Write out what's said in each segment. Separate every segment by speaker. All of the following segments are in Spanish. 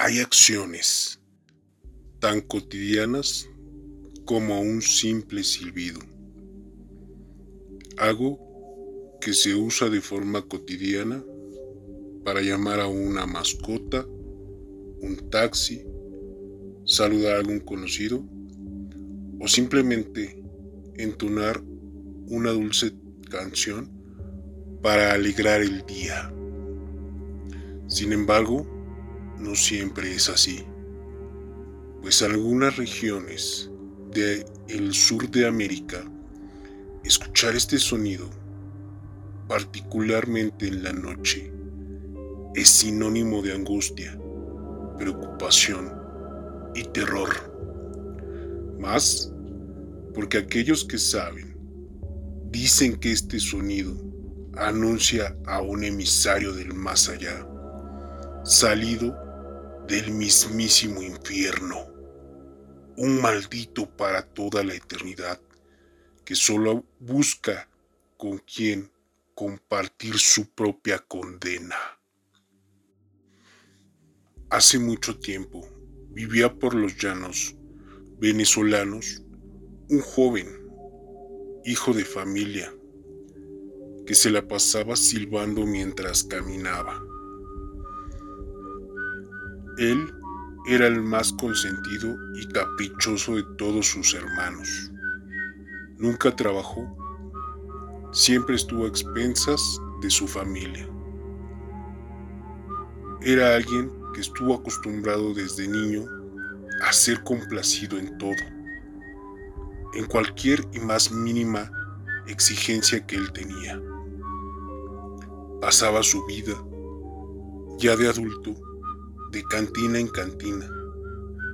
Speaker 1: Hay acciones tan cotidianas como un simple silbido. Algo que se usa de forma cotidiana para llamar a una mascota, un taxi, saludar a algún conocido o simplemente entonar una dulce canción para alegrar el día. Sin embargo, no siempre es así, pues algunas regiones del sur de América, escuchar este sonido, particularmente en la noche, es sinónimo de angustia, preocupación y terror. Más porque aquellos que saben dicen que este sonido anuncia a un emisario del más allá, salido del mismísimo infierno, un maldito para toda la eternidad, que solo busca con quien compartir su propia condena. Hace mucho tiempo vivía por los llanos venezolanos un joven, hijo de familia, que se la pasaba silbando mientras caminaba. Él era el más consentido y caprichoso de todos sus hermanos. Nunca trabajó, siempre estuvo a expensas de su familia. Era alguien que estuvo acostumbrado desde niño a ser complacido en todo, en cualquier y más mínima exigencia que él tenía. Pasaba su vida, ya de adulto, de cantina en cantina,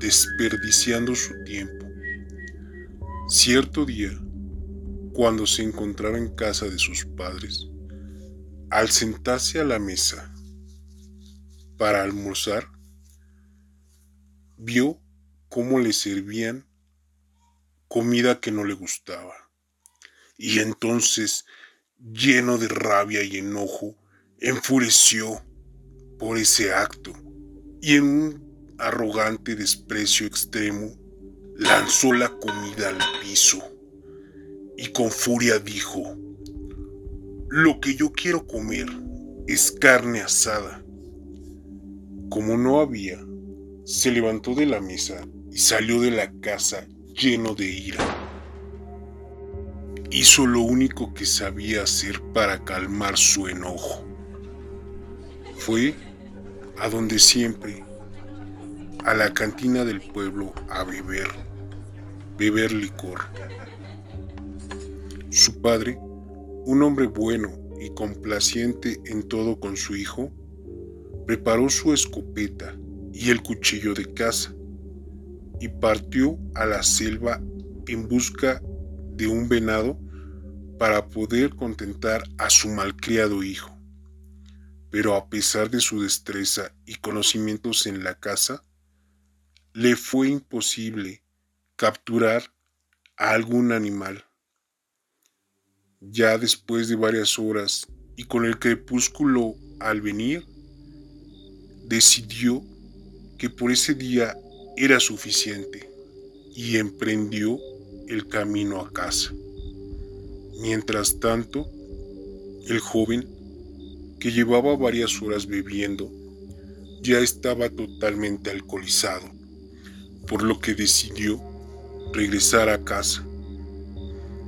Speaker 1: desperdiciando su tiempo. Cierto día, cuando se encontraba en casa de sus padres, al sentarse a la mesa para almorzar, vio cómo le servían comida que no le gustaba. Y entonces, lleno de rabia y enojo, enfureció por ese acto y en un arrogante desprecio extremo lanzó la comida al piso y con furia dijo, lo que yo quiero comer es carne asada. Como no había, se levantó de la mesa y salió de la casa lleno de ira. Hizo lo único que sabía hacer para calmar su enojo. Fue a donde siempre, a la cantina del pueblo a beber, beber licor. Su padre, un hombre bueno y complaciente en todo con su hijo, preparó su escopeta y el cuchillo de caza y partió a la selva en busca de un venado para poder contentar a su malcriado hijo pero a pesar de su destreza y conocimientos en la caza, le fue imposible capturar a algún animal. Ya después de varias horas y con el crepúsculo al venir, decidió que por ese día era suficiente y emprendió el camino a casa. Mientras tanto, el joven que llevaba varias horas bebiendo, ya estaba totalmente alcoholizado, por lo que decidió regresar a casa.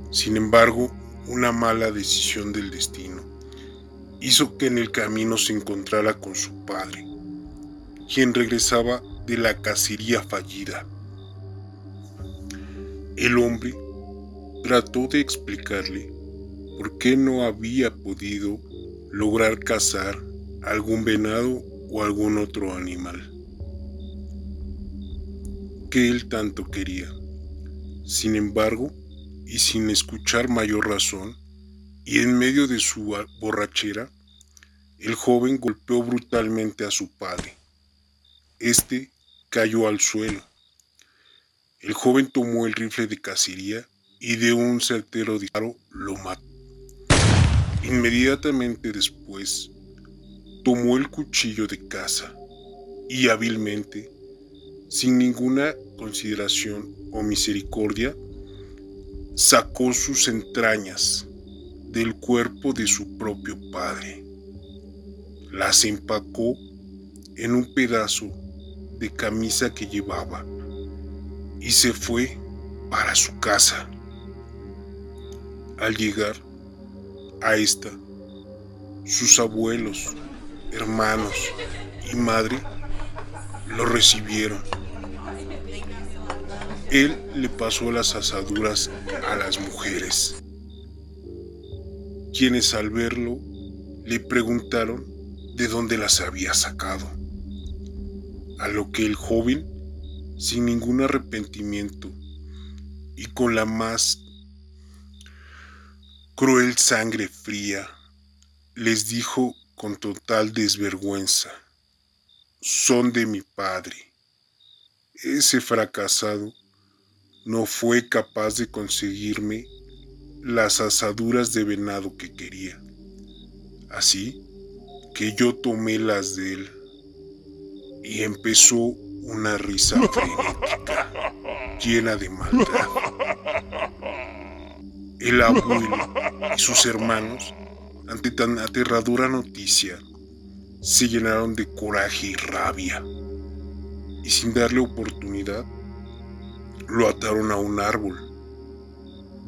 Speaker 1: Sin embargo, una mala decisión del destino hizo que en el camino se encontrara con su padre, quien regresaba de la cacería fallida. El hombre trató de explicarle por qué no había podido lograr cazar algún venado o algún otro animal que él tanto quería. Sin embargo, y sin escuchar mayor razón, y en medio de su borrachera, el joven golpeó brutalmente a su padre. Este cayó al suelo. El joven tomó el rifle de cacería y de un certero disparo lo mató. Inmediatamente después, tomó el cuchillo de caza y hábilmente, sin ninguna consideración o misericordia, sacó sus entrañas del cuerpo de su propio padre. Las empacó en un pedazo de camisa que llevaba y se fue para su casa. Al llegar a esta, sus abuelos, hermanos y madre lo recibieron. Él le pasó las asaduras a las mujeres, quienes al verlo le preguntaron de dónde las había sacado, a lo que el joven, sin ningún arrepentimiento y con la más cruel sangre fría, les dijo con total desvergüenza, son de mi padre. Ese fracasado no fue capaz de conseguirme las asaduras de venado que quería. Así que yo tomé las de él y empezó una risa frenética, llena de maldad. El abuelo y sus hermanos, ante tan aterradora noticia, se llenaron de coraje y rabia, y sin darle oportunidad, lo ataron a un árbol,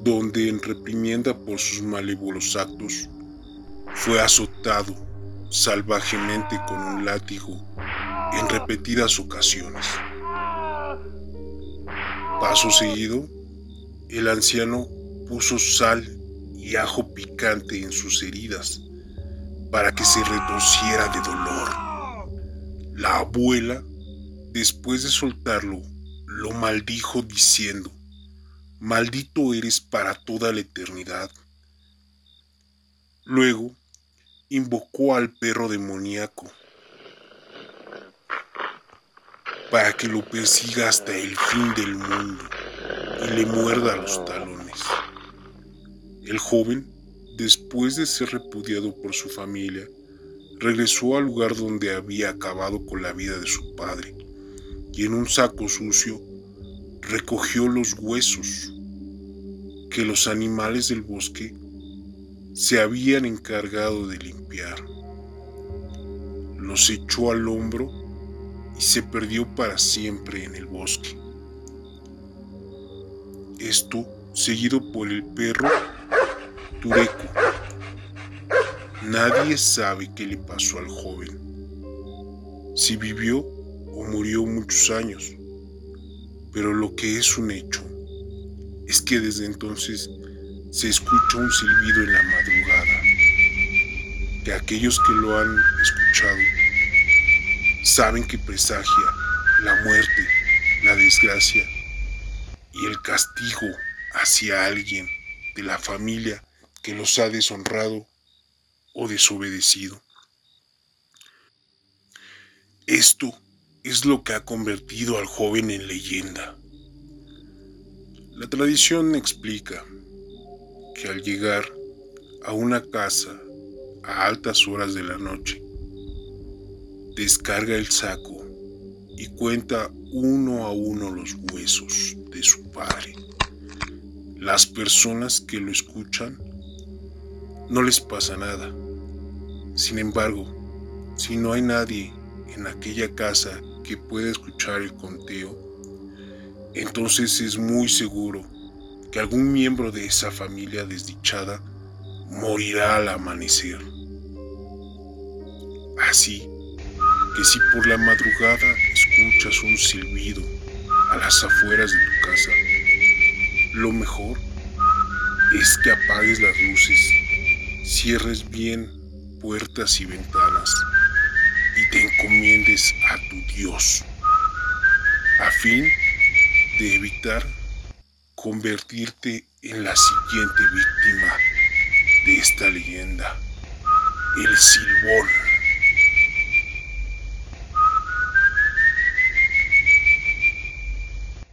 Speaker 1: donde en reprimienda por sus malévolos actos, fue azotado salvajemente con un látigo en repetidas ocasiones. Paso seguido, el anciano puso sal y ajo picante en sus heridas para que se retorciera de dolor. La abuela, después de soltarlo, lo maldijo diciendo, maldito eres para toda la eternidad. Luego, invocó al perro demoníaco para que lo persiga hasta el fin del mundo y le muerda los talones. El joven, después de ser repudiado por su familia, regresó al lugar donde había acabado con la vida de su padre y en un saco sucio recogió los huesos que los animales del bosque se habían encargado de limpiar. Los echó al hombro y se perdió para siempre en el bosque. Esto seguido por el perro Tureco. Nadie sabe qué le pasó al joven. Si vivió o murió muchos años. Pero lo que es un hecho es que desde entonces se escucha un silbido en la madrugada. Que aquellos que lo han escuchado saben que presagia la muerte, la desgracia y el castigo hacia alguien de la familia que los ha deshonrado o desobedecido. Esto es lo que ha convertido al joven en leyenda. La tradición explica que al llegar a una casa a altas horas de la noche, descarga el saco y cuenta uno a uno los huesos de su padre. Las personas que lo escuchan no les pasa nada. Sin embargo, si no hay nadie en aquella casa que pueda escuchar el conteo, entonces es muy seguro que algún miembro de esa familia desdichada morirá al amanecer. Así que si por la madrugada escuchas un silbido a las afueras de tu casa, lo mejor es que apagues las luces cierres bien puertas y ventanas y te encomiendes a tu Dios, a fin de evitar convertirte en la siguiente víctima de esta leyenda, el silbón.